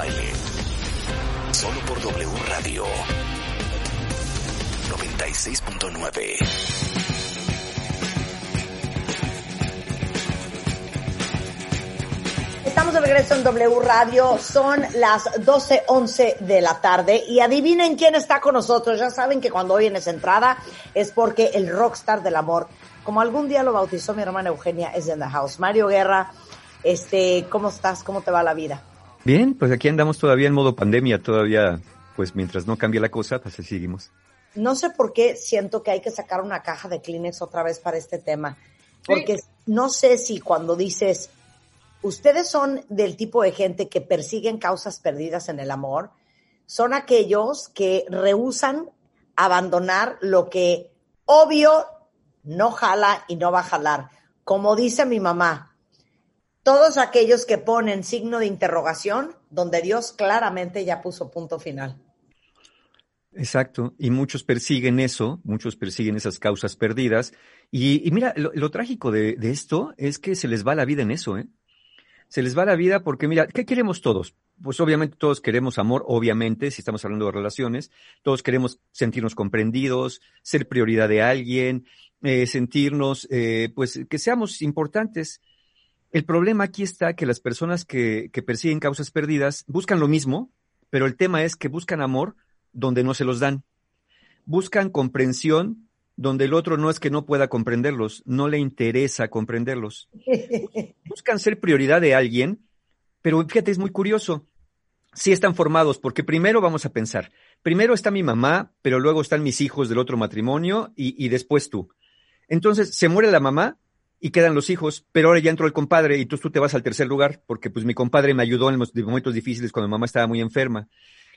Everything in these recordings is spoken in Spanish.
Baile. Solo por W Radio 96.9. Estamos de regreso en W Radio, son las 12.11 de la tarde y adivinen quién está con nosotros. Ya saben que cuando oyen esa entrada es porque el rockstar del amor, como algún día lo bautizó mi hermana Eugenia, es en the house. Mario Guerra, este, ¿cómo estás? ¿Cómo te va la vida? Bien, pues aquí andamos todavía en modo pandemia, todavía, pues mientras no cambie la cosa, pues así seguimos. No sé por qué siento que hay que sacar una caja de Kleenex otra vez para este tema, porque no sé si cuando dices, ustedes son del tipo de gente que persiguen causas perdidas en el amor, son aquellos que rehusan abandonar lo que obvio no jala y no va a jalar. Como dice mi mamá, todos aquellos que ponen signo de interrogación donde Dios claramente ya puso punto final. Exacto, y muchos persiguen eso, muchos persiguen esas causas perdidas. Y, mira, lo, trágico de, de, esto es que se les va la vida en eso, ¿eh? Se les va la vida porque, mira, ¿qué queremos todos? Pues obviamente todos queremos amor, obviamente, si estamos hablando de relaciones, todos queremos sentirnos comprendidos, ser prioridad de alguien, eh, sentirnos, eh, pues, que seamos importantes. El problema aquí está que las personas que, que persiguen causas perdidas buscan lo mismo, pero el tema es que buscan amor donde no se los dan. Buscan comprensión donde el otro no es que no pueda comprenderlos, no le interesa comprenderlos. Buscan ser prioridad de alguien, pero fíjate, es muy curioso. Sí están formados, porque primero vamos a pensar, primero está mi mamá, pero luego están mis hijos del otro matrimonio y, y después tú. Entonces, se muere la mamá y quedan los hijos, pero ahora ya entró el compadre y tú, tú te vas al tercer lugar, porque pues mi compadre me ayudó en los momentos difíciles cuando mi mamá estaba muy enferma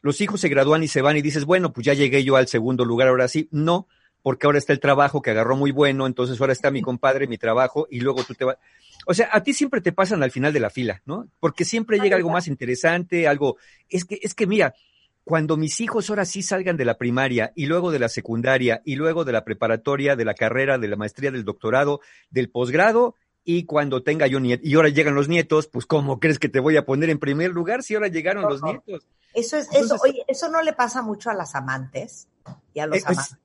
los hijos se gradúan y se van y dices, bueno, pues ya llegué yo al segundo lugar, ahora sí. No, porque ahora está el trabajo que agarró muy bueno, entonces ahora está mi compadre, mi trabajo, y luego tú te vas. O sea, a ti siempre te pasan al final de la fila, ¿no? Porque siempre llega algo más interesante, algo. Es que, es que mira, cuando mis hijos ahora sí salgan de la primaria y luego de la secundaria y luego de la preparatoria, de la carrera, de la maestría, del doctorado, del posgrado, y cuando tenga yo nietos, y ahora llegan los nietos, pues ¿cómo crees que te voy a poner en primer lugar si ahora llegaron los nietos? Eso es, Entonces, eso, oye, eso no le pasa mucho a las amantes y a los eh, amantes.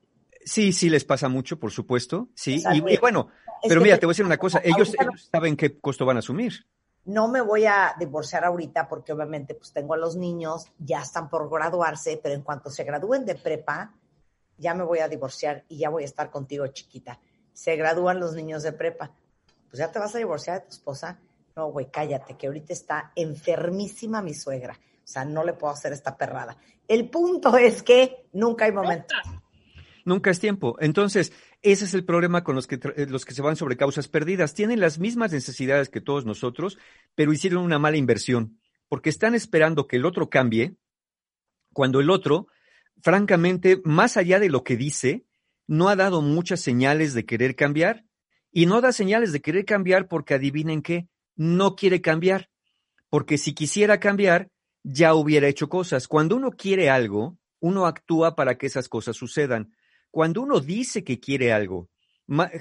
Sí, sí les pasa mucho, por supuesto, sí, y, y, bueno, es pero mira, te, te voy a decir una cosa, ellos, ellos saben qué costo van a asumir. No me voy a divorciar ahorita porque obviamente pues tengo a los niños, ya están por graduarse, pero en cuanto se gradúen de prepa, ya me voy a divorciar y ya voy a estar contigo, chiquita. Se gradúan los niños de prepa pues ya te vas a divorciar de tu esposa. No, güey, cállate, que ahorita está enfermísima mi suegra. O sea, no le puedo hacer esta perrada. El punto es que nunca hay momento. Nunca es tiempo. Entonces, ese es el problema con los que, los que se van sobre causas perdidas. Tienen las mismas necesidades que todos nosotros, pero hicieron una mala inversión, porque están esperando que el otro cambie, cuando el otro, francamente, más allá de lo que dice, no ha dado muchas señales de querer cambiar y no da señales de querer cambiar porque adivinen qué, no quiere cambiar. Porque si quisiera cambiar, ya hubiera hecho cosas. Cuando uno quiere algo, uno actúa para que esas cosas sucedan. Cuando uno dice que quiere algo,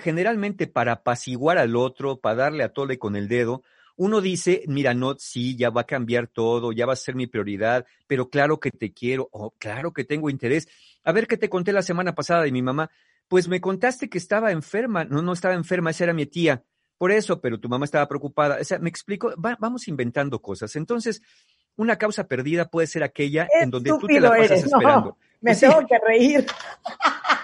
generalmente para apaciguar al otro, para darle a tole con el dedo, uno dice, mira, no, sí, ya va a cambiar todo, ya va a ser mi prioridad, pero claro que te quiero, o oh, claro que tengo interés. A ver qué te conté la semana pasada de mi mamá pues me contaste que estaba enferma. No, no estaba enferma, esa era mi tía. Por eso, pero tu mamá estaba preocupada. O sea, me explico, Va, vamos inventando cosas. Entonces, una causa perdida puede ser aquella en donde tú te la pasas eres, esperando. No, me sí. tengo que reír.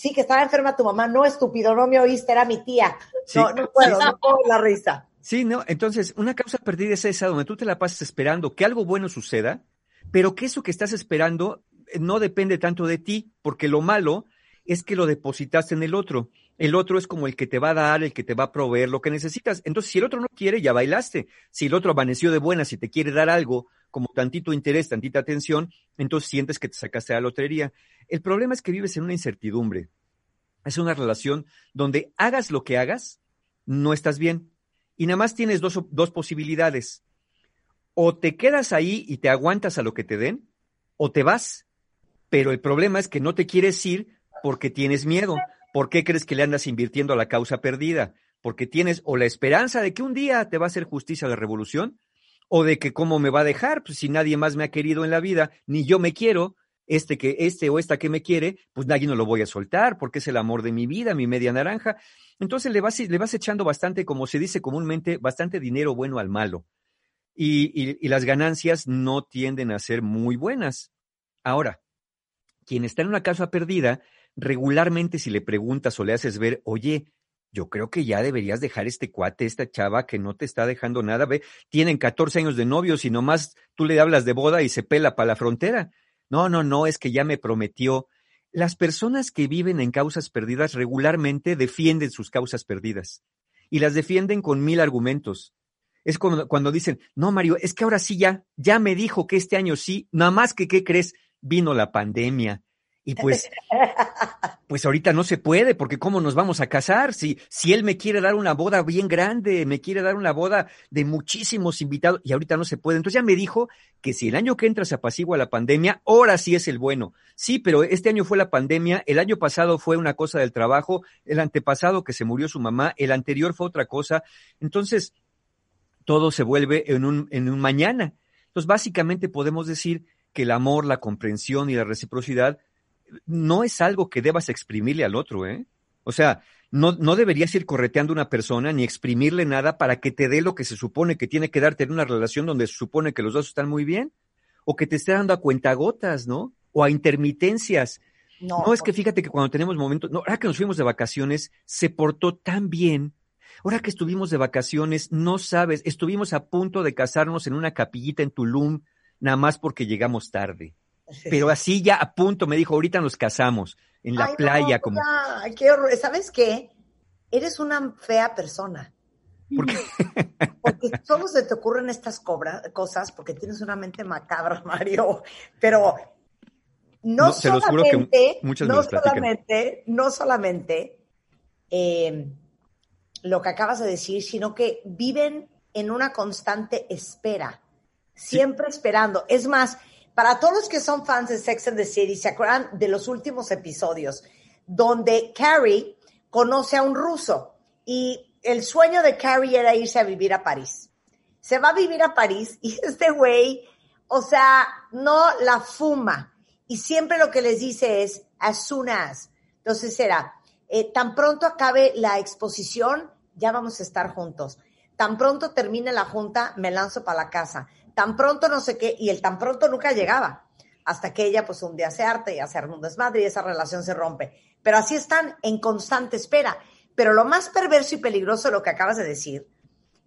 sí, que estaba enferma tu mamá. No, estúpido, no me oíste, era mi tía. Sí, no, no puedo, sí, no puedo la risa. Sí, no, entonces, una causa perdida es esa donde tú te la pasas esperando que algo bueno suceda, pero que eso que estás esperando no depende tanto de ti, porque lo malo es que lo depositaste en el otro. El otro es como el que te va a dar, el que te va a proveer lo que necesitas. Entonces, si el otro no quiere, ya bailaste. Si el otro amaneció de buenas y te quiere dar algo, como tantito interés, tantita atención, entonces sientes que te sacaste la lotería. El problema es que vives en una incertidumbre. Es una relación donde hagas lo que hagas, no estás bien. Y nada más tienes dos, dos posibilidades. O te quedas ahí y te aguantas a lo que te den, o te vas. Pero el problema es que no te quieres ir porque tienes miedo. ¿Por qué crees que le andas invirtiendo a la causa perdida? Porque tienes o la esperanza de que un día te va a hacer justicia la revolución, o de que cómo me va a dejar, pues si nadie más me ha querido en la vida, ni yo me quiero, este que este o esta que me quiere, pues nadie no lo voy a soltar porque es el amor de mi vida, mi media naranja. Entonces le vas, le vas echando bastante, como se dice comúnmente, bastante dinero bueno al malo. Y, y, las ganancias no tienden a ser muy buenas. Ahora, quien está en una casa perdida, regularmente si le preguntas o le haces ver, oye, yo creo que ya deberías dejar este cuate, esta chava que no te está dejando nada, ve, tienen 14 años de novios y nomás tú le hablas de boda y se pela para la frontera. No, no, no, es que ya me prometió. Las personas que viven en causas perdidas regularmente defienden sus causas perdidas y las defienden con mil argumentos. Es cuando, cuando dicen, no, Mario, es que ahora sí ya, ya me dijo que este año sí, nada más que, ¿qué crees? Vino la pandemia, y pues, pues ahorita no se puede, porque ¿cómo nos vamos a casar? Si, si él me quiere dar una boda bien grande, me quiere dar una boda de muchísimos invitados, y ahorita no se puede. Entonces ya me dijo que si el año que entra se apacigua la pandemia, ahora sí es el bueno. Sí, pero este año fue la pandemia, el año pasado fue una cosa del trabajo, el antepasado que se murió su mamá, el anterior fue otra cosa. Entonces, todo se vuelve en un, en un mañana. Entonces, básicamente podemos decir que el amor, la comprensión y la reciprocidad no es algo que debas exprimirle al otro, ¿eh? O sea, no, no deberías ir correteando a una persona ni exprimirle nada para que te dé lo que se supone que tiene que darte en una relación donde se supone que los dos están muy bien, o que te esté dando a cuentagotas, ¿no? O a intermitencias. No, no es que fíjate que cuando tenemos momentos, no, ahora que nos fuimos de vacaciones, se portó tan bien. Ahora que estuvimos de vacaciones, no sabes, estuvimos a punto de casarnos en una capillita en Tulum, nada más porque llegamos tarde. Pero así ya a punto me dijo, ahorita nos casamos en la playa. como... qué horror. ¿Sabes qué? Eres una fea persona. ¿Por qué? Porque solo se te ocurren estas cosas porque tienes una mente macabra, Mario. Pero no, solamente, no solamente, no solamente em, lo que acabas de decir, sino que viven en una constante espera, siempre esperando. Es más, para todos los que son fans de Sex and the City, ¿se acuerdan de los últimos episodios donde Carrie conoce a un ruso y el sueño de Carrie era irse a vivir a París? Se va a vivir a París y este güey, o sea, no la fuma y siempre lo que les dice es as soon as. Entonces era, eh, tan pronto acabe la exposición, ya vamos a estar juntos. Tan pronto termine la junta, me lanzo para la casa tan pronto no sé qué, y el tan pronto nunca llegaba, hasta que ella pues un día se arte y hace un desmadre y esa relación se rompe. Pero así están en constante espera. Pero lo más perverso y peligroso de lo que acabas de decir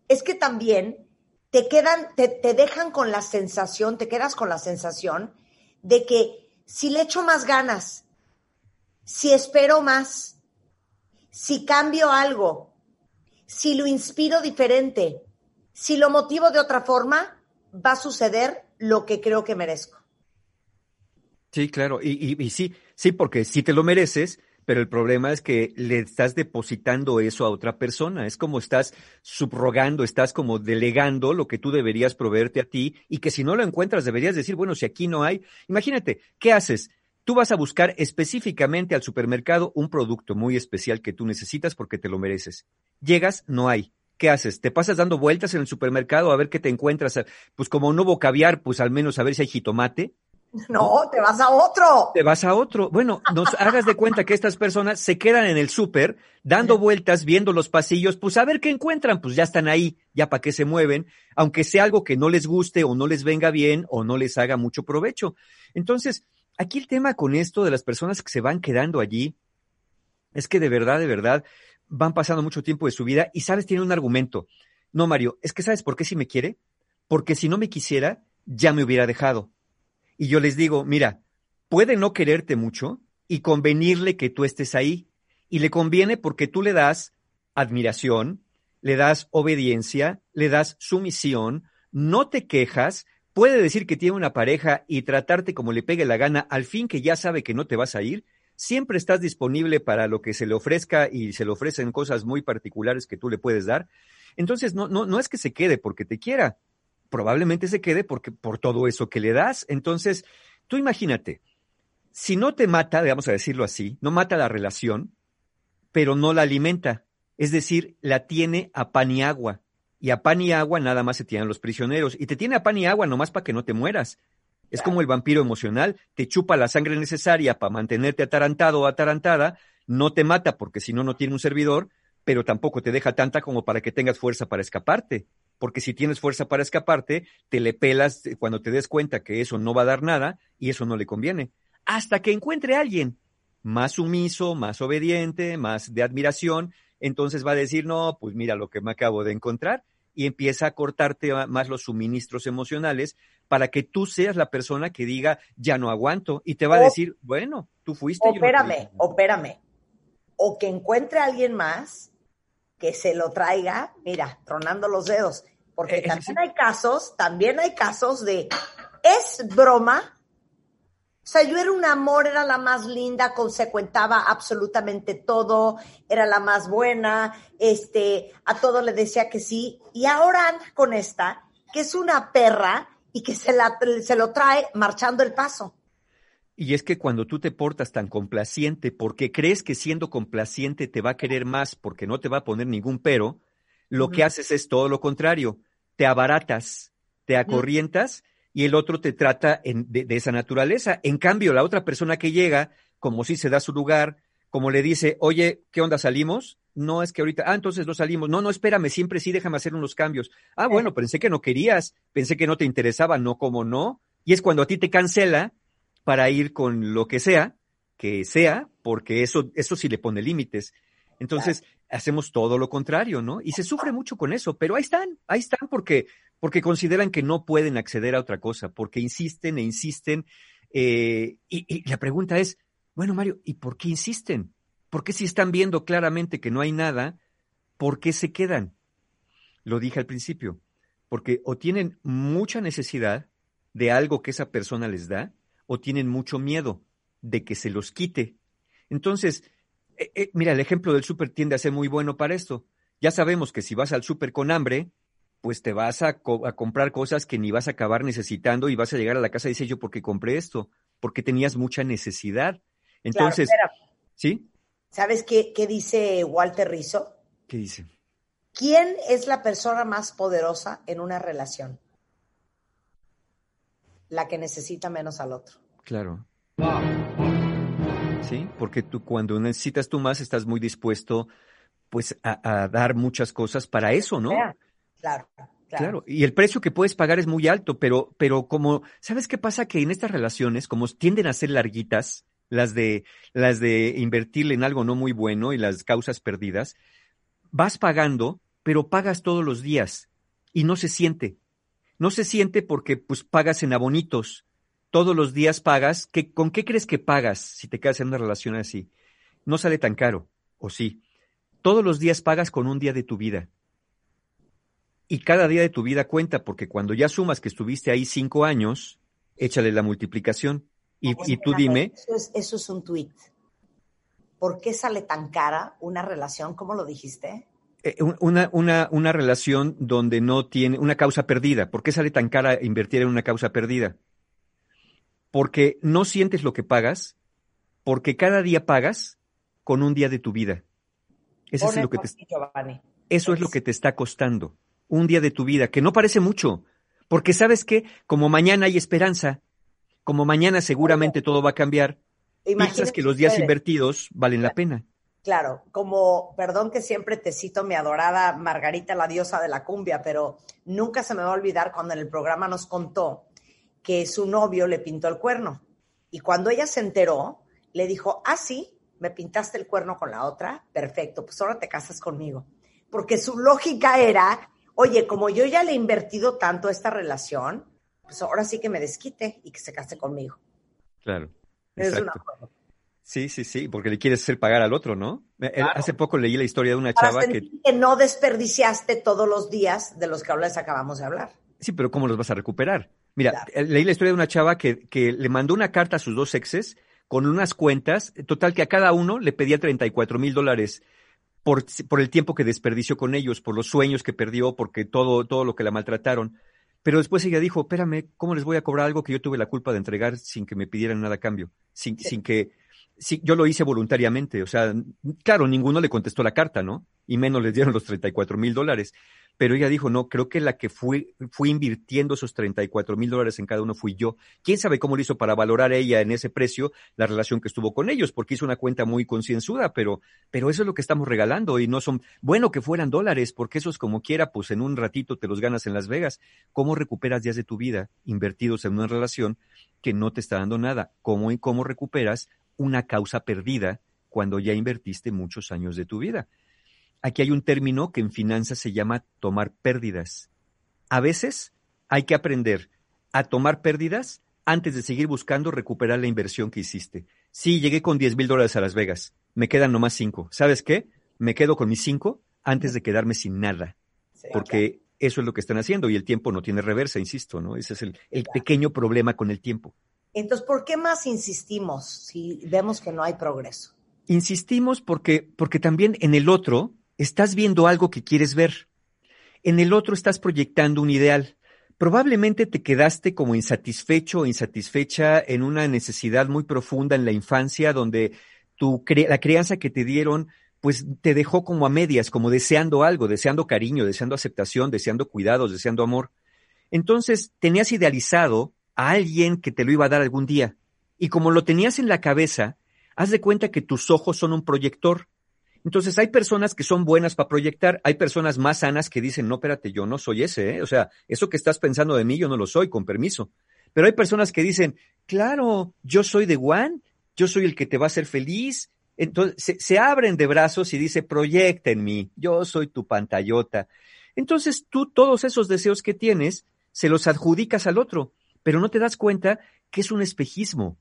es que también te quedan, te, te dejan con la sensación, te quedas con la sensación de que si le echo más ganas, si espero más, si cambio algo, si lo inspiro diferente, si lo motivo de otra forma, va a suceder lo que creo que merezco. Sí, claro, y, sí, sí, porque sí te lo mereces, pero el problema es que le estás depositando eso a otra persona. Es como estás subrogando, estás como delegando lo que tú deberías proveerte a ti y que si no lo encuentras deberías decir, bueno, si aquí no hay, imagínate, ¿qué haces? Tú vas a buscar específicamente al supermercado un producto muy especial que tú necesitas porque te lo mereces. Llegas, no hay. ¿Qué haces? ¿Te pasas dando vueltas en el supermercado a ver qué te encuentras? Pues como no hubo caviar, pues al menos a ver si hay jitomate. No, te vas a otro. Te vas a otro. Bueno, nos hagas de cuenta que estas personas se quedan en el súper dando vueltas, viendo los pasillos, pues a ver qué encuentran, pues ya están ahí, ya para qué se mueven, aunque sea algo que no les guste o no les venga bien o no les haga mucho provecho. Entonces, aquí el tema con esto de las personas que se van quedando allí es que de verdad, de verdad, van pasando mucho tiempo de su vida y sabes, tiene un argumento. No, Mario, es que sabes por qué si me quiere? Porque si no me quisiera, ya me hubiera dejado. Y yo les digo, mira, puede no quererte mucho y convenirle que tú estés ahí. Y le conviene porque tú le das admiración, le das obediencia, le das sumisión, no te quejas, puede decir que tiene una pareja y tratarte como le pegue la gana al fin que ya sabe que no te vas a ir siempre estás disponible para lo que se le ofrezca y se le ofrecen cosas muy particulares que tú le puedes dar. Entonces, no, no, no es que se quede porque te quiera, probablemente se quede porque, por todo eso que le das. Entonces, tú imagínate, si no te mata, vamos a decirlo así, no mata la relación, pero no la alimenta, es decir, la tiene a pan y agua. y a pan y agua nada más se tienen los prisioneros. Y te tiene a pan y agua nomás para que no te mueras. Es como el vampiro emocional, te chupa la sangre necesaria para mantenerte atarantado o atarantada, no te mata porque si no, no tiene un servidor, pero tampoco te deja tanta como para que tengas fuerza para escaparte. Porque si tienes fuerza para escaparte, te le pelas cuando te des cuenta que eso no va a dar nada y eso no le conviene. Hasta que encuentre a alguien más sumiso, más obediente, más de admiración, entonces va a decir, no, pues mira lo que me acabo de encontrar y empieza a cortarte más los suministros emocionales para que tú seas la persona que diga, ya no aguanto, y te va a decir, bueno, tú fuiste. Opérame, opérame. O que encuentre a alguien más que se lo traiga, mira, tronando los dedos. Porque eh, también hay casos, también hay casos de, es broma, o sea, yo era un amor, era la más linda, consecuentaba absolutamente todo, era la más buena, este, a todo le decía que sí, y ahora anda con esta, que es una perra y que se, la, se lo trae marchando el paso. Y es que cuando tú te portas tan complaciente porque crees que siendo complaciente te va a querer más porque no te va a poner ningún pero, lo que haces es todo lo contrario, te abaratas, te acorrientas y el otro te trata de, esa naturaleza. En cambio, la otra persona que llega, como si se da su lugar, como le dice, oye, ¿qué onda salimos? No es que ahorita, ah, entonces no salimos. No, no, espérame, siempre sí, déjame hacer unos cambios. Ah, bueno, pensé que no querías, pensé que no te interesaba, no, como no. Y es cuando a ti te cancela para ir con lo que sea, que sea, porque eso, eso sí le pone límites. Entonces, hacemos todo lo contrario, ¿no? Y se sufre mucho con eso, pero ahí están, ahí están porque porque consideran que no pueden acceder a otra cosa, porque insisten e insisten. Eh, y, la pregunta es, bueno, Mario, ¿y por qué insisten? ¿Por qué si están viendo claramente que no hay nada, por qué se quedan? Lo dije al principio, porque o tienen mucha necesidad de algo que esa persona les da, o tienen mucho miedo de que se los quite. Entonces, eh, eh, mira, el ejemplo del súper tiende a ser muy bueno para esto. Ya sabemos que si vas al súper con hambre, pues te vas a, comprar cosas que ni vas a acabar necesitando y vas a llegar a la casa y dices yo, ¿por qué compré esto? Porque tenías mucha necesidad. Entonces, ¿sí? ¿Sabes qué, qué dice Walter Rizzo? ¿Qué dice? ¿Quién es la persona más poderosa en una relación? La que necesita menos al otro. Claro. Sí, porque tú cuando necesitas tú más estás muy dispuesto pues a, a dar muchas cosas para eso, ¿no? Claro, claro. y el precio que puedes pagar es muy alto, pero, pero como, ¿sabes qué pasa? Que en estas relaciones, como tienden a ser larguitas, las de, las de invertirle en algo no muy bueno y las causas perdidas, vas pagando, pero pagas todos los días y no se siente. No se siente porque pues pagas en abonitos. Todos los días pagas. ¿Qué, ¿Con qué crees que pagas si te quedas en una relación así? No sale tan caro, ¿o sí? Todos los días pagas con un día de tu vida. Y cada día de tu vida cuenta, porque cuando ya sumas que estuviste ahí cinco años, échale la multiplicación. Y, tú dime. Eso es, un tuit. ¿Por qué sale tan cara una relación? ¿Cómo lo dijiste? Eh, una, una, una relación donde no tiene una causa perdida. ¿Por qué sale tan cara invertir en una causa perdida? Porque no sientes lo que pagas, porque cada día pagas con un día de tu vida. Eso es lo que te, eso es lo que te está costando un día de tu vida, que no parece mucho, porque sabes que como mañana hay esperanza, como mañana seguramente todo va a cambiar, piensas que los días invertidos valen la pena. Claro, como, perdón que siempre te cito mi adorada Margarita, la diosa de la cumbia, pero nunca se me va a olvidar cuando en el programa nos contó que su novio le pintó el cuerno. Y cuando ella se enteró, le dijo, ah, sí, me pintaste el cuerno con la otra, perfecto, pues ahora te casas conmigo. Porque su lógica era, oye, como yo ya le he invertido tanto a esta relación, pues ahora sí que me desquite y que se case conmigo. Claro. Es una Sí, sí, sí, porque le quieres hacer pagar al otro, ¿no? Eh, hace poco leí la historia de una chava que... que no desperdiciaste todos los días de los que les acabamos de hablar. Sí, pero ¿cómo los vas a recuperar? Mira, eh, leí la historia de una chava que, que le mandó una carta a sus dos exes con unas cuentas, total que a cada uno le pedía 34 mil dólares por, por el tiempo que desperdició con ellos, por los sueños que perdió, porque todo, todo lo que la maltrataron. Pero después ella dijo, espérame, ¿cómo les voy a cobrar algo que yo tuve la culpa de entregar sin que me pidieran nada a cambio? Sin, sin que, si, yo lo hice voluntariamente. O sea, claro, ninguno le contestó la carta, ¿no? Y menos les dieron los 34 mil dólares. pero ella dijo, no, creo que la que fui, fui invirtiendo esos 34 mil dólares en cada uno fui yo. ¿Quién sabe cómo lo hizo para valorar ella en ese precio la relación que estuvo con ellos? Porque hizo una cuenta muy concienzuda, pero, pero eso es lo que estamos regalando y no son, bueno que fueran dólares, porque eso es como quiera, pues en un ratito te los ganas en Las Vegas. ¿Cómo recuperas días de tu vida invertidos en una relación que no te está dando nada? ¿Cómo, cómo recuperas una causa perdida cuando ya invertiste muchos años de tu vida? Aquí hay un término que en finanzas se llama tomar pérdidas. A veces hay que aprender a tomar pérdidas antes de seguir buscando recuperar la inversión que hiciste. Sí, llegué con 10 mil dólares a Las Vegas. Me quedan nomás cinco. ¿Sabes qué? Me quedo con mis cinco antes de quedarme sin nada. porque eso es lo que están haciendo y el tiempo no tiene reversa, insisto, ¿no? Ese es el, el pequeño problema con el tiempo. Entonces, ¿por qué más insistimos si vemos que no hay progreso? Insistimos porque, porque también en el otro estás viendo algo que quieres ver. En el otro estás proyectando un ideal. Probablemente te quedaste como insatisfecho o insatisfecha en una necesidad muy profunda en la infancia donde la crianza que te dieron pues te dejó como a medias, como deseando algo, deseando cariño, deseando aceptación, deseando cuidados, deseando amor. Entonces tenías idealizado a alguien que te lo iba a dar algún día. Y como lo tenías en la cabeza, haz de cuenta que tus ojos son un proyector entonces hay personas que son buenas para proyectar, hay personas más sanas que dicen, no, espérate, yo no soy ese, ¿eh? o sea, eso que estás pensando de mí, yo no lo soy, con permiso. Pero hay personas que dicen, claro, yo soy de Juan, yo soy el que te va a hacer feliz. Entonces se, abren de brazos y dice, proyecta en mí, yo soy tu pantallota. Entonces tú todos esos deseos que tienes, se los adjudicas al otro, pero no te das cuenta que es un espejismo.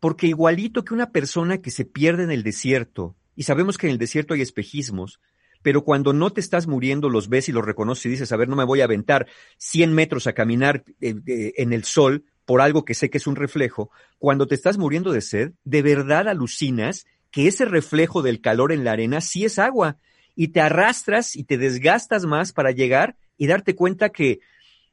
Porque igualito que una persona que se pierde en el desierto, y sabemos que en el desierto hay espejismos, pero cuando no te estás muriendo los ves y los reconoces y dices, a ver, no me voy a aventar 100 metros a caminar eh, en el sol por algo que sé que es un reflejo, cuando te estás muriendo de sed, de verdad alucinas que ese reflejo del calor en la arena sí es agua. Y te arrastras y te desgastas más para llegar y darte cuenta que,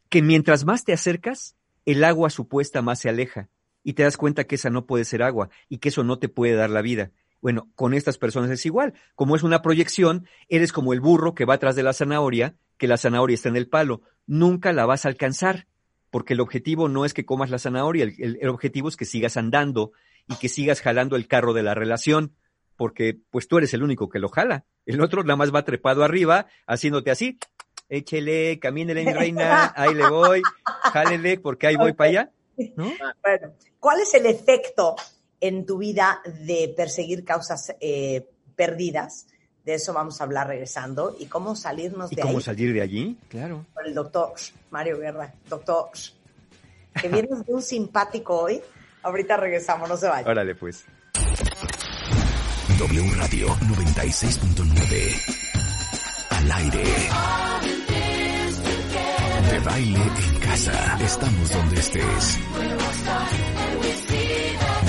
que mientras más te acercas, el agua supuesta más se aleja. Y te das cuenta que esa no puede ser agua y que eso no te puede dar la vida. Bueno, con estas personas es igual. Como es una proyección, eres como el burro que va atrás de la zanahoria, que la zanahoria está en el palo. Nunca la vas a alcanzar, porque el objetivo no es que comas la zanahoria, el, objetivo es que sigas andando y que sigas jalando el carro de la relación, porque pues tú eres el único que lo jala. El otro nada más va trepado arriba, haciéndote así, échele, camínele mi reina, ahí le voy, jálele, porque ahí voy para allá. Bueno, ¿cuál es el efecto en tu vida de perseguir causas eh, perdidas. De eso vamos a hablar regresando. ¿Y cómo salirnos de ahí? ¿Cómo salir de allí? Claro. Con el doctor Mario Guerra. Doctor, que vienes de un simpático hoy. Ahorita regresamos, no se vaya. Órale, pues. W Radio 96.9. Al aire. De baile en casa. Estamos donde estés.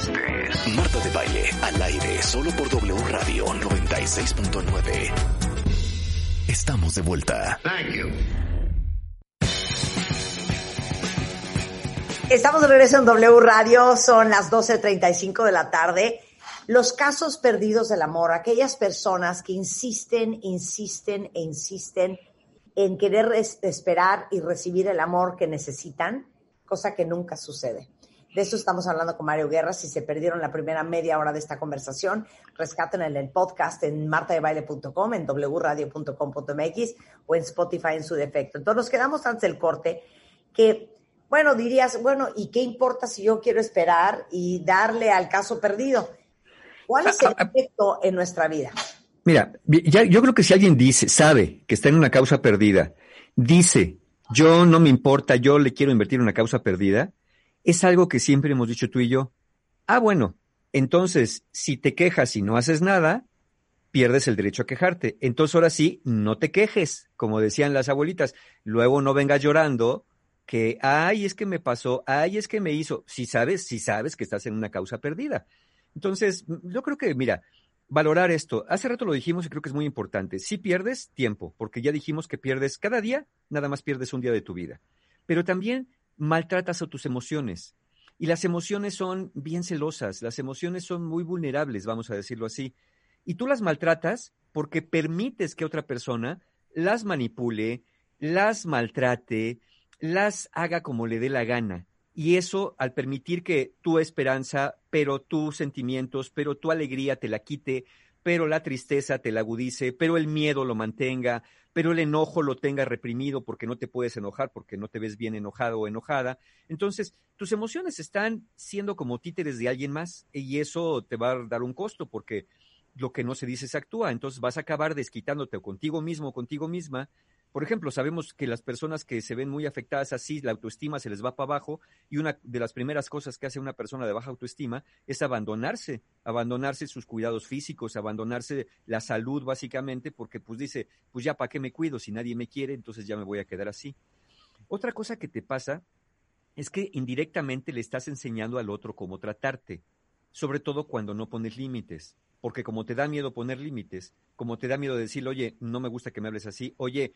estés. Marta de baile al aire solo por W Radio 96.9. Estamos de vuelta. Estamos de regreso en W Radio, son las 12.35 de la tarde. Los casos perdidos del amor, aquellas personas que insisten, insisten e insisten en querer esperar y recibir el amor que necesitan, cosa que nunca sucede. De eso estamos hablando con Mario Guerra. Si se perdieron la primera media hora de esta conversación, rescaten en el podcast en martadebaile.com, en wradio.com.mx o en Spotify en su defecto. Entonces nos quedamos antes del corte que, bueno, dirías, bueno, ¿y qué importa si yo quiero esperar y darle al caso perdido? ¿Cuál es el ah, ah, efecto en nuestra vida? Mira, yo creo que si alguien dice, sabe que está en una causa perdida, dice, yo no me importa, yo le quiero invertir en una causa perdida, es algo que siempre hemos dicho tú y yo. Ah, bueno, entonces, si te quejas y no haces nada, pierdes el derecho a quejarte. Entonces, ahora sí, no te quejes, como decían las abuelitas. Luego no vengas llorando que, ay, es que me pasó, ay, es que me hizo, si sabes, si sabes que estás en una causa perdida. Entonces, yo creo que, mira, valorar esto. Hace rato lo dijimos y creo que es muy importante. Si pierdes tiempo, porque ya dijimos que pierdes cada día, nada más pierdes un día de tu vida. Pero también maltratas a tus emociones. Y las emociones son bien celosas, las emociones son muy vulnerables, vamos a decirlo así. Y tú las maltratas porque permites que otra persona las manipule, las maltrate, las haga como le dé la gana. Y eso, al permitir que tu esperanza, pero tus sentimientos, pero tu alegría te la quite, pero la tristeza te la agudice, pero el miedo lo mantenga, pero el enojo lo tenga reprimido porque no te puedes enojar, porque no te ves bien enojado o enojada. Entonces, tus emociones están siendo como títeres de alguien más y eso te va a dar un costo porque lo que no se dice se actúa. Entonces vas a acabar desquitándote contigo mismo contigo misma por ejemplo, sabemos que las personas que se ven muy afectadas así, la autoestima se les va para abajo y una de las primeras cosas que hace una persona de baja autoestima es abandonarse, abandonarse sus cuidados físicos, abandonarse la salud básicamente porque pues dice, pues ya para qué me cuido si nadie me quiere, entonces ya me voy a quedar así. Otra cosa que te pasa es que indirectamente le estás enseñando al otro cómo tratarte, sobre todo cuando no pones límites porque como te da miedo poner límites, como te da miedo decir, oye, no me gusta que me hables así, oye,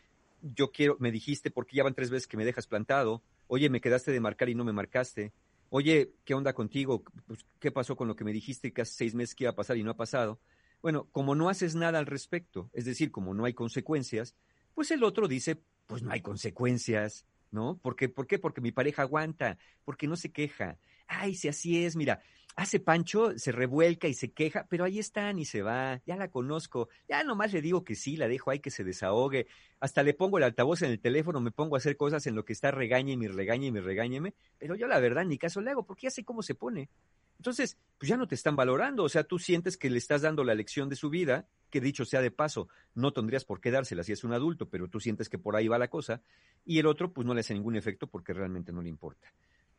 yo quiero, me dijiste, porque ya van tres veces que me dejas plantado, oye, me quedaste de marcar y no me marcaste, oye, ¿qué onda contigo? Pues, ¿Qué pasó con lo que me dijiste que hace seis meses que iba a pasar y no ha pasado? Bueno, como no haces nada al respecto, es decir, como no hay consecuencias, pues el otro dice, pues no hay consecuencias, ¿no? ¿Por qué? ¿Por qué? Porque mi pareja aguanta, porque no se queja. Ay, si así es, mira, hace Pancho, se revuelca y se queja, pero ahí están y se va, ya la conozco, ya nomás le digo que sí, la dejo ahí que se desahogue, hasta le pongo el altavoz en el teléfono, me pongo a hacer cosas en lo que está regañe y me regañe y me regáñeme, pero yo la verdad ni caso le hago, porque ya sé cómo se pone. Entonces, pues ya no te están valorando, o sea, tú sientes que le estás dando la lección de su vida, que dicho sea de paso, no tendrías por qué dársela si es un adulto, pero tú sientes que por ahí va la cosa, y el otro pues no le hace ningún efecto porque realmente no le importa.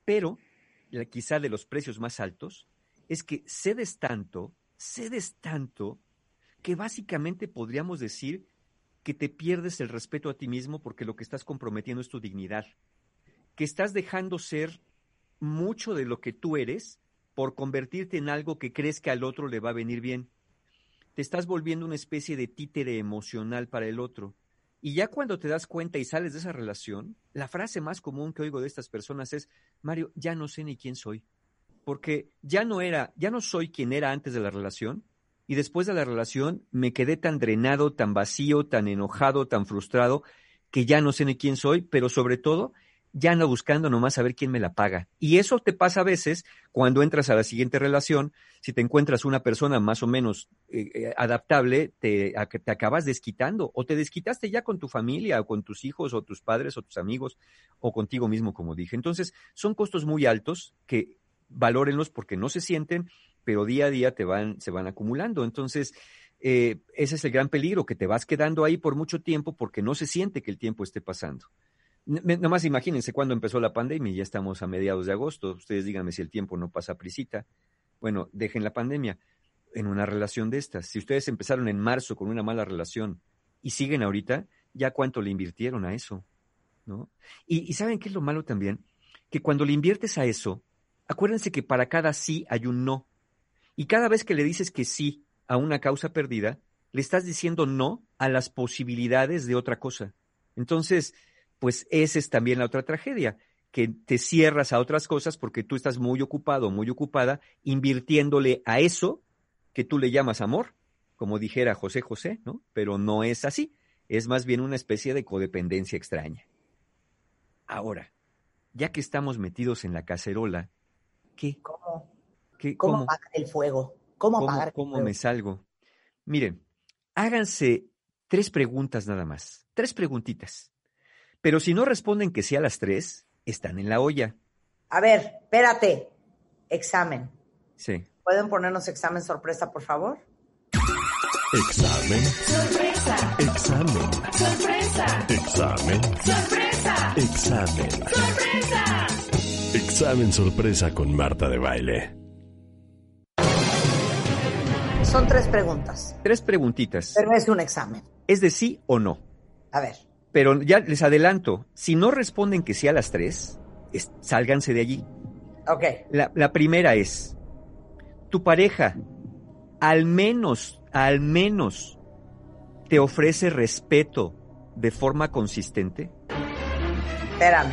Pero quizá de los precios más altos, es que cedes tanto, cedes tanto, que básicamente podríamos decir que te pierdes el respeto a ti mismo porque lo que estás comprometiendo es tu dignidad, que estás dejando ser mucho de lo que tú eres por convertirte en algo que crees que al otro le va a venir bien. Te estás volviendo una especie de títere emocional para el otro. Y ya cuando te das cuenta y sales de esa relación, la frase más común que oigo de estas personas es, Mario, ya no sé ni quién soy, porque ya no era, ya no soy quien era antes de la relación, y después de la relación me quedé tan drenado, tan vacío, tan enojado, tan frustrado, que ya no sé ni quién soy, pero sobre todo ya ando buscando nomás saber quién me la paga. Y eso te pasa a veces cuando entras a la siguiente relación, si te encuentras una persona más o menos eh, eh, adaptable, te, te acabas desquitando o te desquitaste ya con tu familia o con tus hijos o tus padres o tus amigos o contigo mismo, como dije. Entonces, son costos muy altos que valórenlos porque no se sienten, pero día a día te van, se van acumulando. Entonces, eh, ese es el gran peligro, que te vas quedando ahí por mucho tiempo porque no se siente que el tiempo esté pasando. Nomás imagínense cuando empezó la pandemia, ya estamos a mediados de agosto, ustedes díganme si el tiempo no pasa prisita. Bueno, dejen la pandemia en una relación de estas. Si ustedes empezaron en marzo con una mala relación y siguen ahorita, ya cuánto le invirtieron a eso, ¿no? Y, y ¿saben qué es lo malo también? Que cuando le inviertes a eso, acuérdense que para cada sí hay un no. Y cada vez que le dices que sí a una causa perdida, le estás diciendo no a las posibilidades de otra cosa. Entonces, pues esa es también la otra tragedia, que te cierras a otras cosas porque tú estás muy ocupado, muy ocupada, invirtiéndole a eso que tú le llamas amor, como dijera José José, ¿no? Pero no es así, es más bien una especie de codependencia extraña. Ahora, ya que estamos metidos en la cacerola, ¿qué? ¿Cómo? ¿Cómo, apagar el fuego? ¿Cómo, apagar ¿Cómo me salgo? Miren, háganse tres preguntas nada más, tres preguntitas. Pero si no responden que sí a las tres, están en la olla. A ver, espérate. Examen. Sí. ¿Pueden ponernos examen sorpresa, por favor? Examen. Sorpresa. Examen. Sorpresa. Examen. Sorpresa. Examen. Sorpresa. Examen sorpresa con Marta de baile. Son tres preguntas. Tres preguntitas. Pero es un examen. ¿Es de sí o no? A ver. Pero ya les adelanto, si no responden que sí a las tres, es- sálganse de allí. Ok. La, la primera es, tu pareja al menos, al menos, te ofrece respeto de forma consistente. Espérame.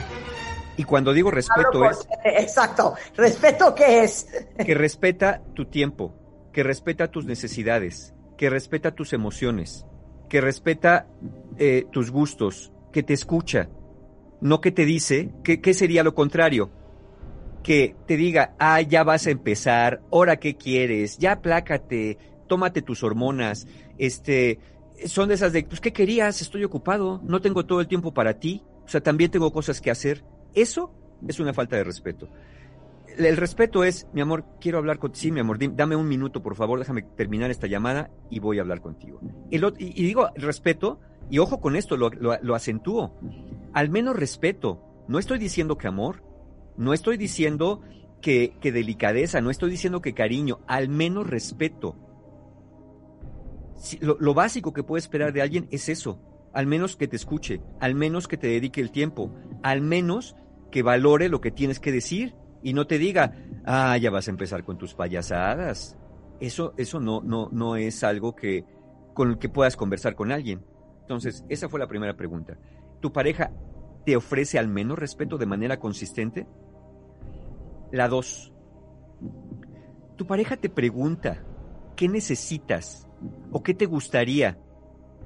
Y cuando digo respeto por- es Exacto. ¿Respeto qué es? que respeta tu tiempo, que respeta tus necesidades, que respeta tus emociones, que respeta eh, tus gustos, que te escucha, no que te dice, que, ¿qué sería lo contrario? Que te diga, ah, ya vas a empezar, ahora qué quieres, ya plácate, tómate tus hormonas, este, son de esas de, pues, ¿qué querías? Estoy ocupado, no tengo todo el tiempo para ti, o sea, también tengo cosas que hacer. Eso es una falta de respeto. El respeto es, mi amor, quiero hablar contigo. Sí, mi amor, dame un minuto, por favor, déjame terminar esta llamada y voy a hablar contigo. El ot- y, y digo respeto, y ojo con esto, lo, acentúo. Al menos respeto. No estoy diciendo que amor, no estoy diciendo que, delicadeza, no estoy diciendo que cariño, al menos respeto. Si- lo, lo básico que puede esperar de alguien es eso, al menos que te escuche, al menos que te dedique el tiempo, al menos que valore lo que tienes que decir y no te diga, ah, ya vas a empezar con tus payasadas. Eso, eso no, no, no es algo que, con el que puedas conversar con alguien. Entonces, esa fue la primera pregunta. ¿Tu pareja te ofrece al menos respeto de manera consistente? La dos. ¿Tu pareja te pregunta qué necesitas o qué te gustaría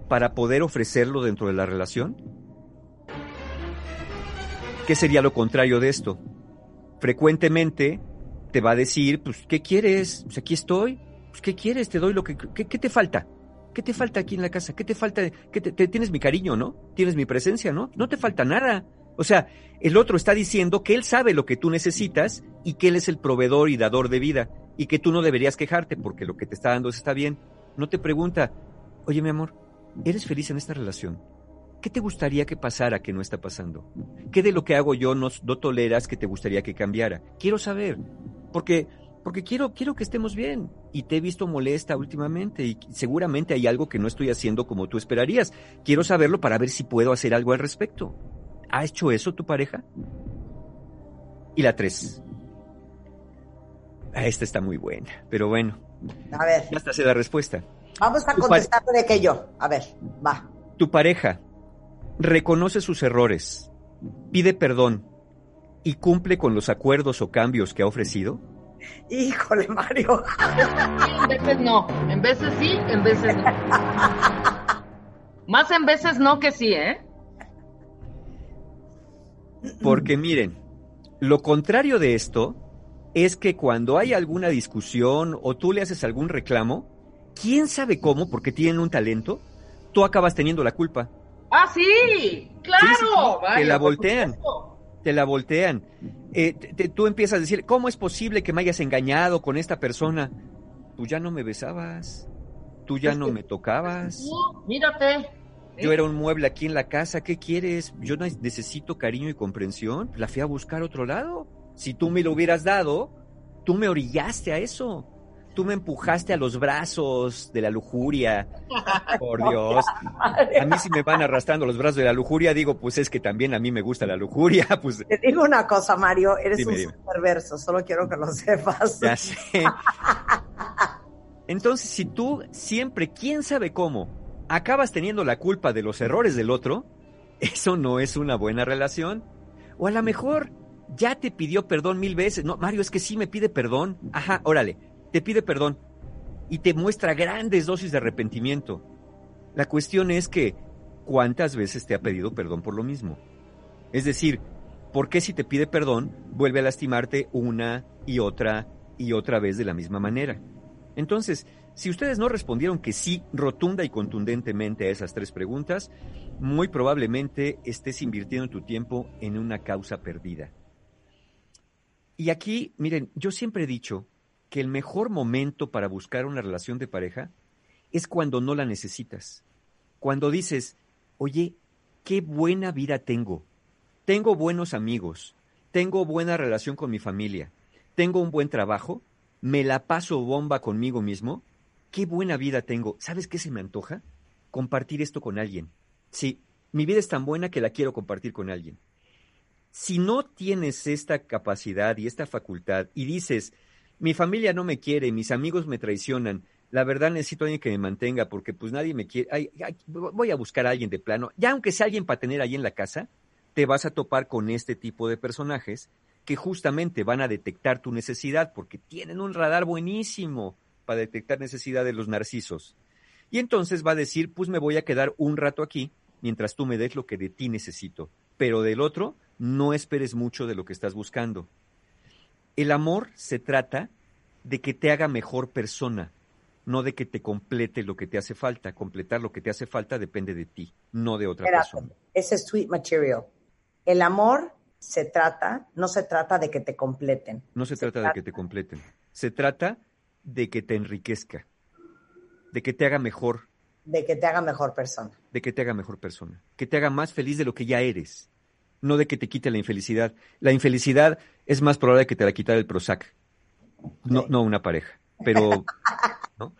para poder ofrecerlo dentro de la relación? ¿Qué sería lo contrario de esto? Frecuentemente te va a decir, pues, ¿qué quieres? Pues aquí estoy. Pues, ¿qué quieres? Te doy lo que... ¿Qué, qué te falta? ¿Qué te falta aquí en la casa? ¿Qué te falta? ¿Qué te, tienes mi cariño, ¿no? Tienes mi presencia, ¿no? No te falta nada. O sea, el otro está diciendo que él sabe lo que tú necesitas y que él es el proveedor y dador de vida y que tú no deberías quejarte porque lo que te está dando está bien. No te pregunta, oye mi amor, ¿eres feliz en esta relación? ¿Qué te gustaría que pasara que no está pasando? ¿Qué de lo que hago yo no, no toleras que te gustaría que cambiara? Quiero saber, porque, porque quiero, quiero que estemos bien. Y te he visto molesta últimamente y seguramente hay algo que no estoy haciendo como tú esperarías. Quiero saberlo para ver si puedo hacer algo al respecto. ¿Ha hecho eso tu pareja? Y la tres. Ah, esta está muy buena, pero bueno, A ver, ya hasta sé la respuesta. vamos a contestar de que yo. A ver, va. Tu pareja reconoce sus errores, pide perdón y cumple con los acuerdos o cambios que ha ofrecido. Híjole, Mario. En veces no, en veces sí, en veces no. Más en veces no que sí, ¿eh? Porque miren, lo contrario de esto es que cuando hay alguna discusión o tú le haces algún reclamo, quién sabe cómo, porque tienen un talento, tú acabas teniendo la culpa. Ah, sí, claro. Sí, sí, vaya, la voltean. supuesto. Te la voltean. Eh, te- te- tú empiezas a decir, ¿cómo es posible que me hayas engañado con esta persona? Tú ya no me besabas, tú ya no me tocabas, Tú, mírate. yo era un mueble aquí en la casa, ¿qué quieres? Yo ne- necesito cariño y comprensión, la fui a buscar a otro lado. Si tú me lo hubieras dado, tú me orillaste a eso. Tú me empujaste a los brazos de la lujuria. Por Dios. A mí si me van arrastrando los brazos de la lujuria, digo, pues es que también a mí me gusta la lujuria, pues Te digo una cosa, Mario, eres Dime, un dime. perverso, solo quiero que lo sepas. Ya sé. Entonces, si tú siempre, quién sabe cómo, acabas teniendo la culpa de los errores del otro, eso no es una buena relación. O a lo mejor ya te pidió perdón mil veces. No, Mario, es que sí me pide perdón. Ajá, órale, te pide perdón. Y te muestra grandes dosis de arrepentimiento. La cuestión es que, ¿cuántas veces te ha pedido perdón por lo mismo? Es decir, ¿por qué si te pide perdón vuelve a lastimarte una y otra y otra vez de la misma manera? Entonces, si ustedes no respondieron que sí rotunda y contundentemente a esas tres preguntas, muy probablemente estés invirtiendo tu tiempo en una causa perdida. Y aquí, miren, yo siempre he dicho que el mejor momento para buscar una relación de pareja es cuando no la necesitas. Cuando dices, oye, qué buena vida tengo. Tengo buenos amigos. Tengo buena relación con mi familia. Tengo un buen trabajo. Me la paso bomba conmigo mismo. Qué buena vida tengo. ¿Sabes qué se me antoja? Compartir esto con alguien. Sí, Mi vida es tan buena que la quiero compartir con alguien. Si no tienes esta capacidad y esta facultad y dices, mi familia no me quiere, mis amigos me traicionan, la verdad necesito a alguien que me mantenga porque pues nadie me quiere, ay, voy a buscar a alguien de plano, ya aunque sea alguien para tener ahí en la casa, te vas a topar con este tipo de personajes que justamente van a detectar tu necesidad porque tienen un radar buenísimo para detectar necesidad de los narcisos. Y entonces va a decir, pues me voy a quedar un rato aquí mientras tú me des lo que de ti necesito. Pero del otro, no esperes mucho de lo que estás buscando. El amor se trata de que te haga mejor persona, no de que te complete lo que te hace falta. Completar lo que te hace falta depende de ti, no de otra persona. ese es sweet material. El amor se trata, no se trata de que te completen. No se trata de que te completen. Se trata de que te enriquezca, de que te haga mejor, de que te haga mejor persona. de que te haga mejor persona, que te haga más feliz de lo que ya eres, no de que te quite la infelicidad. La infelicidad es más probable que te la quitara el Prozac, no, Sí. no una pareja, pero ¿no?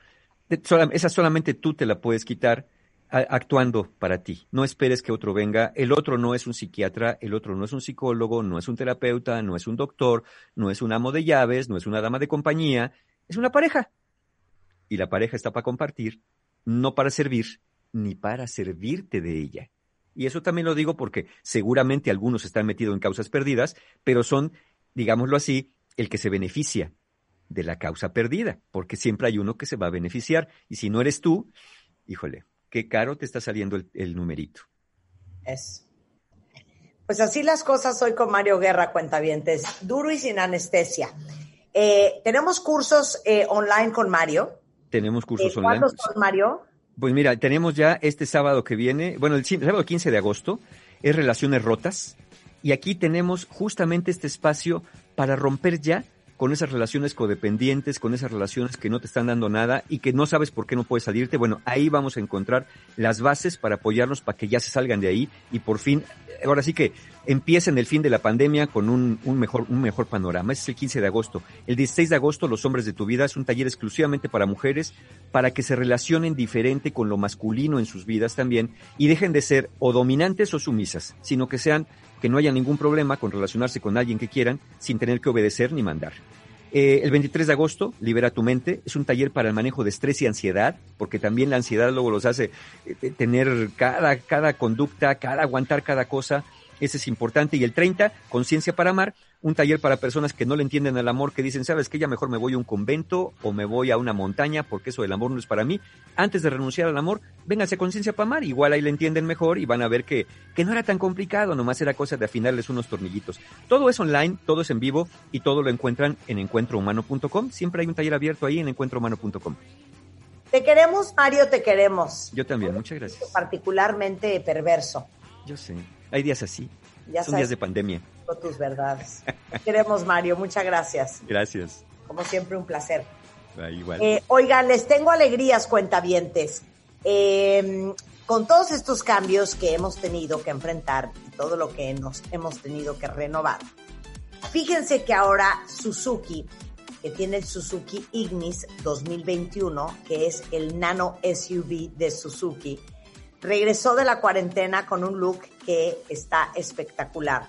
Esa solamente tú te la puedes quitar actuando para ti. No esperes que otro venga. El otro no es un psiquiatra, el otro no es un psicólogo, no es un terapeuta, no es un doctor, no es un amo de llaves, no es una dama de compañía, es una pareja. Y la pareja está para compartir, no para servir, ni para servirte de ella. Y eso también lo digo porque seguramente algunos están metidos en causas perdidas, pero son, digámoslo así, el que se beneficia de la causa perdida, porque siempre hay uno que se va a beneficiar. Y si no eres tú, híjole, qué caro te está saliendo el, el numerito. Es. Pues así las cosas hoy con Mario Guerra, cuentavientes, duro y sin anestesia. Eh, tenemos cursos eh, online con Mario. Tenemos Eh, cursos online. ¿Cuántos son, Mario? Pues mira, tenemos ya este sábado que viene, bueno, el ci- sábado 15 de agosto, es Relaciones Rotas. Y aquí tenemos justamente este espacio para romper ya con esas relaciones codependientes, con esas relaciones que no te están dando nada y que no sabes por qué no puedes salirte. Bueno, ahí vamos a encontrar las bases para apoyarnos para que ya se salgan de ahí y por fin, ahora sí que empiecen el fin de la pandemia con un, un mejor, un mejor panorama. Es el 15 de agosto. El 16 de agosto, Los Hombres de tu Vida es un taller exclusivamente para mujeres, para que se relacionen diferente con lo masculino en sus vidas también y dejen de ser o dominantes o sumisas, sino que sean, que no haya ningún problema con relacionarse con alguien que quieran sin tener que obedecer ni mandar. Eh, el 23 de agosto, Libera tu mente, es un taller para el manejo de estrés y ansiedad, porque también la ansiedad luego los hace eh, tener cada, cada conducta, cada aguantar cada cosa. Ese es importante. Y el 30, Conciencia para Amar, un taller para personas que no le entienden al amor, que dicen, sabes que ya mejor me voy a un convento o me voy a una montaña porque eso del amor no es para mí. Antes de renunciar al amor, vénganse Conciencia para Amar. Igual ahí le entienden mejor y van a ver que, que no era tan complicado, nomás era cosa de afinarles unos tornillitos. Todo es online, todo es en vivo y todo lo encuentran en encuentrohumano.com. Siempre hay un taller abierto ahí en encuentrohumano.com. Te queremos, Mario, te queremos. Yo también, muchas gracias. Particularmente perverso. Yo sé. Hay días así. Ya Son sabes días de pandemia. con tus verdades. Queremos, Mario. Muchas gracias. Gracias. Como siempre, un placer. Ah, igual. Eh, oigan, les tengo alegrías, cuentavientes. Eh, con todos estos cambios que hemos tenido que enfrentar y todo lo que nos hemos tenido que renovar, fíjense que ahora Suzuki, que tiene el Suzuki Ignis 2021, que es el nano SUV de Suzuki, regresó de la cuarentena con un look que está espectacular.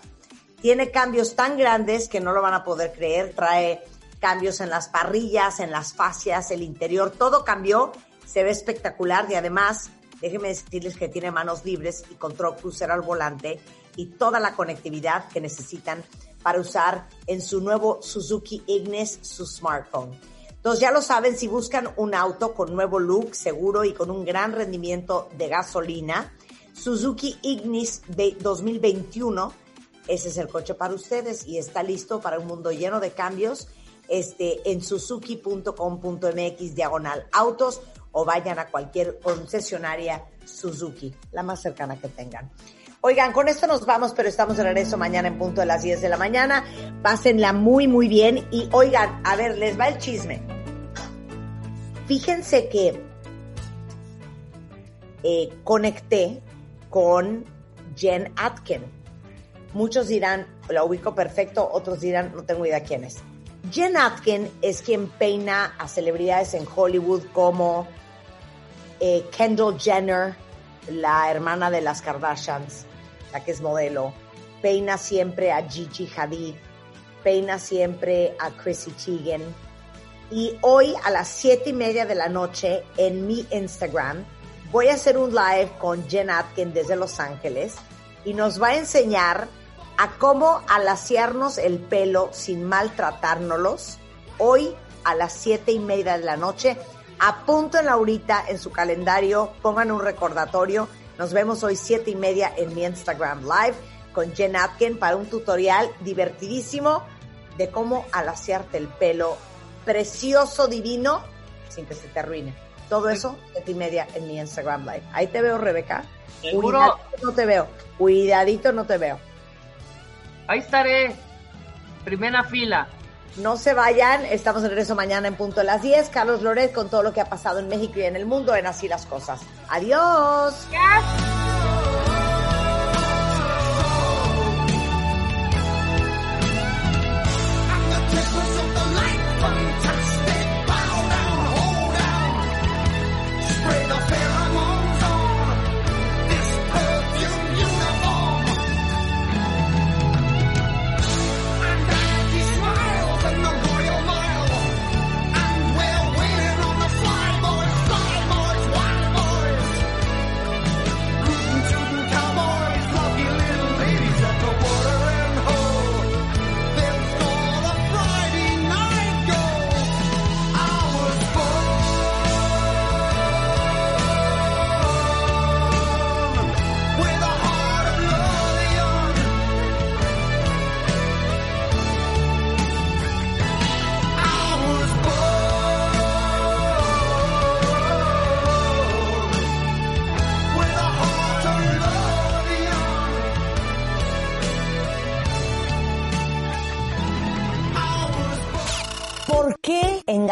Tiene cambios tan grandes que no lo van a poder creer. Trae cambios en las parrillas, en las fascias, el interior, todo cambió. Se ve espectacular y además, déjenme decirles que tiene manos libres y control crucero al volante y toda la conectividad que necesitan para usar en su nuevo Suzuki Ignis, su smartphone. Entonces ya lo saben, si buscan un auto con nuevo look, seguro y con un gran rendimiento de gasolina, Suzuki Ignis de 2021, ese es el coche para ustedes y está listo para un mundo lleno de cambios este, en suzuki.com.mx diagonal autos o vayan a cualquier concesionaria Suzuki, la más cercana que tengan. Oigan, con esto nos vamos, pero estamos de regreso mañana en punto de las 10 de la mañana. Pásenla muy, muy bien. Y oigan, a ver, les va el chisme. Fíjense que eh, conecté con Jen Atkin. Muchos dirán, la ubico perfecto, otros dirán, no tengo idea quién es. Jen Atkin es quien peina a celebridades en Hollywood como eh, Kendall Jenner, la hermana de las Kardashians, la que es modelo, peina siempre a Gigi Hadid, peina siempre a Chrissy Teigen. Y hoy a las siete y media de la noche en mi Instagram voy a hacer un live con Jen Atkin desde Los Ángeles y nos va a enseñar a cómo alaciarnos el pelo sin maltratárnoslos. Hoy a las siete y media de la noche. Apunten ahorita en su calendario, pongan un recordatorio. Nos vemos hoy siete y media en mi Instagram Live con Jen Atkin para un tutorial divertidísimo de cómo alaciarte el pelo precioso, divino, sin que se te arruine. Todo eso, siete y media en mi Instagram Live. Ahí te veo, Rebeca. Seguro. Cuidadito no te veo. Cuidadito no te veo. Ahí estaré. Primera fila. No se vayan, estamos de regreso mañana en punto de las 10. Carlos Loret con todo lo que ha pasado en México y en el mundo en Así las Cosas. Adiós. ¿Por